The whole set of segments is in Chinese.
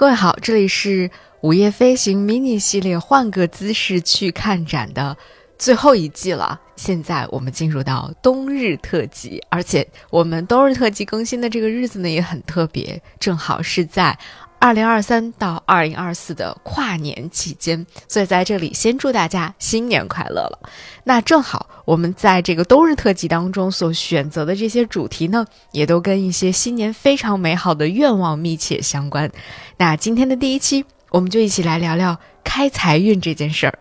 各位好，这里是午夜飞行 mini 系列，换个姿势去看展的最后一季了。现在我们进入到冬日特辑，而且我们冬日特辑更新的这个日子呢也很特别，正好是在。二零二三到二零二四的跨年期间，所以在这里先祝大家新年快乐了。那正好，我们在这个冬日特辑当中所选择的这些主题呢，也都跟一些新年非常美好的愿望密切相关。那今天的第一期，我们就一起来聊聊开财运这件事儿。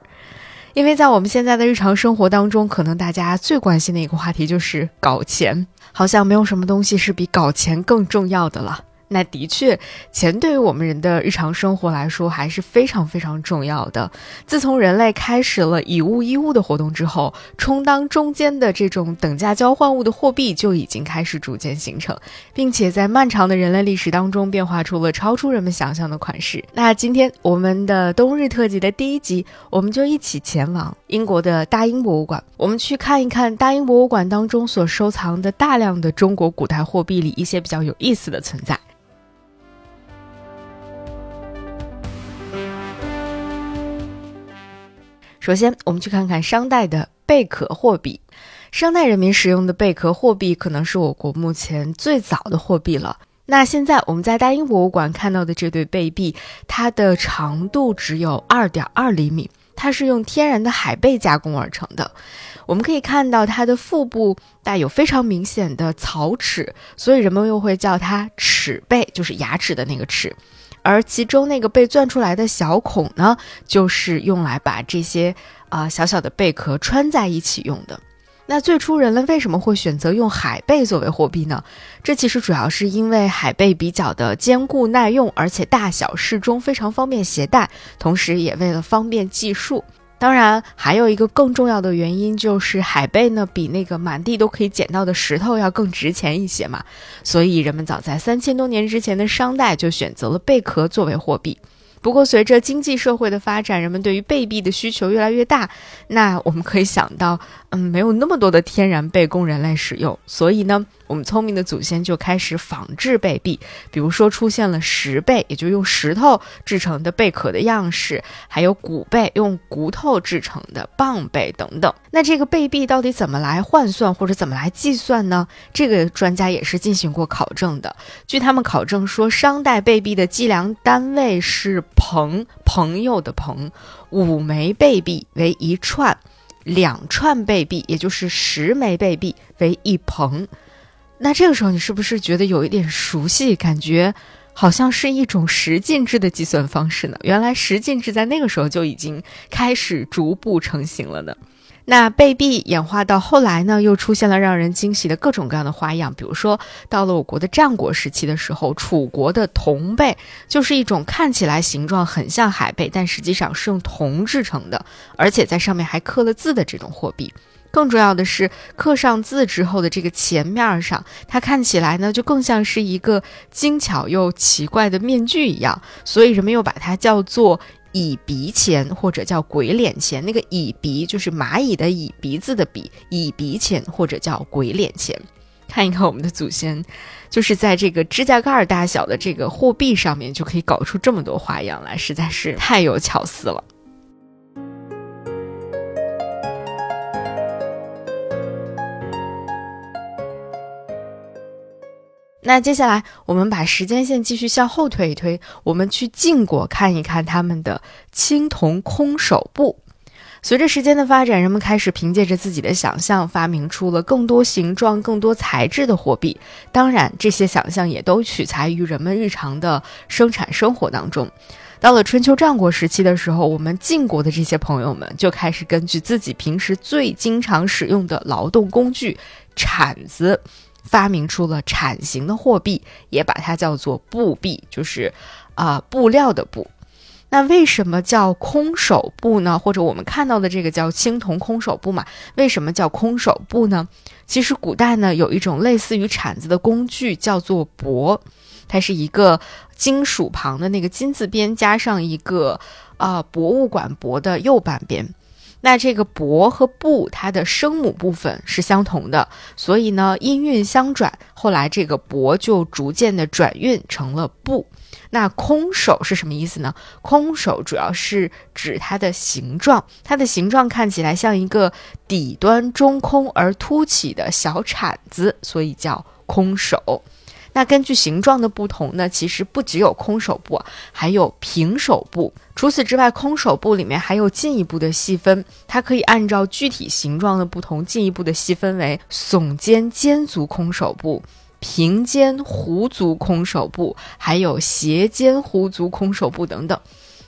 因为在我们现在的日常生活当中，可能大家最关心的一个话题就是搞钱，好像没有什么东西是比搞钱更重要的了。那的确，钱对于我们人的日常生活来说还是非常非常重要的。自从人类开始了以物易物的活动之后，充当中间的这种等价交换物的货币就已经开始逐渐形成，并且在漫长的人类历史当中变化出了超出人们想象的款式。那今天我们的冬日特辑的第一集，我们就一起前往英国的大英博物馆，我们去看一看大英博物馆当中所收藏的大量的中国古代货币里一些比较有意思的存在。首先，我们去看看商代的贝壳货币。商代人民使用的贝壳货币可能是我国目前最早的货币了。那现在我们在大英博物馆看到的这对贝币，它的长度只有二点二厘米，它是用天然的海贝加工而成的。我们可以看到它的腹部带有非常明显的槽齿，所以人们又会叫它齿贝，就是牙齿的那个齿。而其中那个被钻出来的小孔呢，就是用来把这些啊小小的贝壳穿在一起用的。那最初人类为什么会选择用海贝作为货币呢？这其实主要是因为海贝比较的坚固耐用，而且大小适中，非常方便携带，同时也为了方便计数。当然，还有一个更重要的原因，就是海贝呢比那个满地都可以捡到的石头要更值钱一些嘛，所以人们早在三千多年之前的商代就选择了贝壳作为货币。不过，随着经济社会的发展，人们对于贝币的需求越来越大，那我们可以想到，嗯，没有那么多的天然贝供人类使用，所以呢。我们聪明的祖先就开始仿制贝币，比如说出现了石贝，也就用石头制成的贝壳的样式，还有骨贝，用骨头制成的蚌贝等等。那这个贝币到底怎么来换算或者怎么来计算呢？这个专家也是进行过考证的。据他们考证说，商代贝币的计量单位是朋，朋友的朋，五枚贝币为一串，两串贝币也就是十枚贝币为一朋。那这个时候，你是不是觉得有一点熟悉？感觉好像是一种十进制的计算方式呢？原来十进制在那个时候就已经开始逐步成型了呢。那贝币演化到后来呢，又出现了让人惊喜的各种各样的花样。比如说，到了我国的战国时期的时候，楚国的铜贝就是一种看起来形状很像海贝，但实际上是用铜制成的，而且在上面还刻了字的这种货币。更重要的是，刻上字之后的这个钱面上，它看起来呢，就更像是一个精巧又奇怪的面具一样，所以人们又把它叫做蚁鼻钱，或者叫鬼脸钱。那个蚁鼻就是蚂蚁的蚁，鼻子的鼻，蚁鼻钱或者叫鬼脸钱。看一看我们的祖先，就是在这个指甲盖大小的这个货币上面，就可以搞出这么多花样来，实在是太有巧思了。那接下来，我们把时间线继续向后推一推，我们去晋国看一看他们的青铜空手部。随着时间的发展，人们开始凭借着自己的想象，发明出了更多形状、更多材质的货币。当然，这些想象也都取材于人们日常的生产生活当中。到了春秋战国时期的时候，我们晋国的这些朋友们就开始根据自己平时最经常使用的劳动工具——铲子。发明出了铲形的货币，也把它叫做布币，就是啊布料的布。那为什么叫空手布呢？或者我们看到的这个叫青铜空手布嘛？为什么叫空手布呢？其实古代呢有一种类似于铲子的工具叫做帛，它是一个金属旁的那个金字边加上一个啊博物馆帛的右半边。那这个帛和布，它的声母部分是相同的，所以呢，音韵相转，后来这个帛就逐渐的转韵成了布。那空手是什么意思呢？空手主要是指它的形状，它的形状看起来像一个底端中空而凸起的小铲子，所以叫空手。那根据形状的不同呢，其实不只有空手部，还有平手部。除此之外，空手部里面还有进一步的细分，它可以按照具体形状的不同，进一步的细分为耸肩尖足空手部。平肩弧足空手部，还有斜肩弧足空手部等等，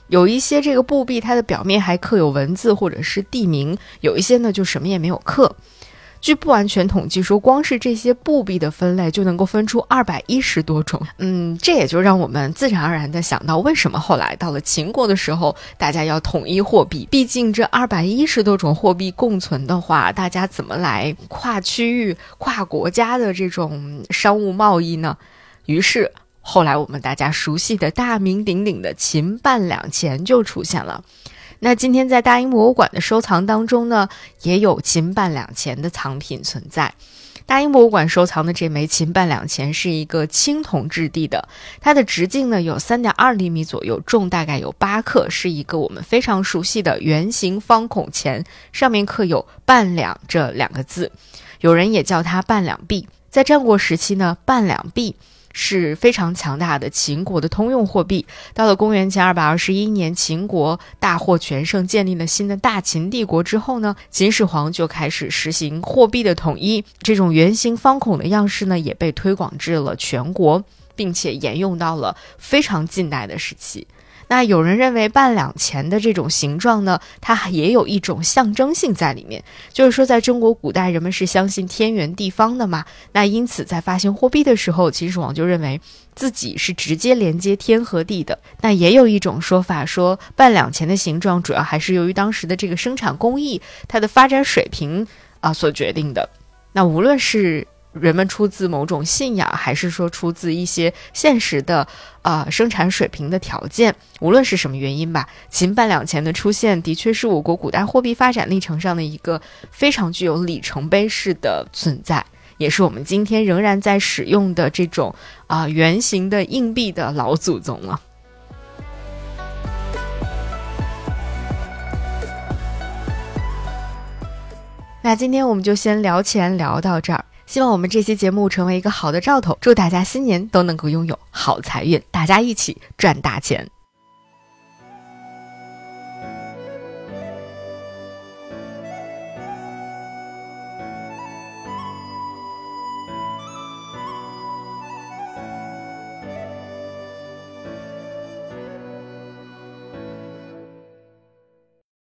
有一些这个布币它的表面还刻有文字或者是地名，有一些呢就什么也没有刻。据不完全统计说，光是这些布币的分类就能够分出二百一十多种。嗯，这也就让我们自然而然的想到，为什么后来到了秦国的时候，大家要统一货币？毕竟这二百一十多种货币共存的话，大家怎么来跨区域、跨国家的这种商务贸易呢？于是后来我们大家熟悉的大名鼎鼎的秦半两钱就出现了。那今天在大英博物馆的收藏当中呢，也有秦半两钱的藏品存在。大英博物馆收藏的这枚秦半两钱是一个青铜质地的，它的直径呢有三点二厘米左右，重大概有八克，是一个我们非常熟悉的圆形方孔钱，上面刻有“半两”这两个字，有人也叫它半两币。在战国时期呢，半两币。是非常强大的秦国的通用货币。到了公元前二百二十一年，秦国大获全胜，建立了新的大秦帝国之后呢，秦始皇就开始实行货币的统一。这种圆形方孔的样式呢，也被推广至了全国，并且沿用到了非常近代的时期。那有人认为半两钱的这种形状呢，它也有一种象征性在里面，就是说在中国古代人们是相信天圆地方的嘛，那因此在发行货币的时候，秦始皇就认为自己是直接连接天和地的。那也有一种说法说，半两钱的形状主要还是由于当时的这个生产工艺它的发展水平啊所决定的。那无论是人们出自某种信仰，还是说出自一些现实的，呃，生产水平的条件，无论是什么原因吧，秦半两钱的出现，的确是我国古代货币发展历程上的一个非常具有里程碑式的存在，也是我们今天仍然在使用的这种啊圆形的硬币的老祖宗了。那今天我们就先聊钱聊到这儿。希望我们这期节目成为一个好的兆头，祝大家新年都能够拥有好财运，大家一起赚大钱。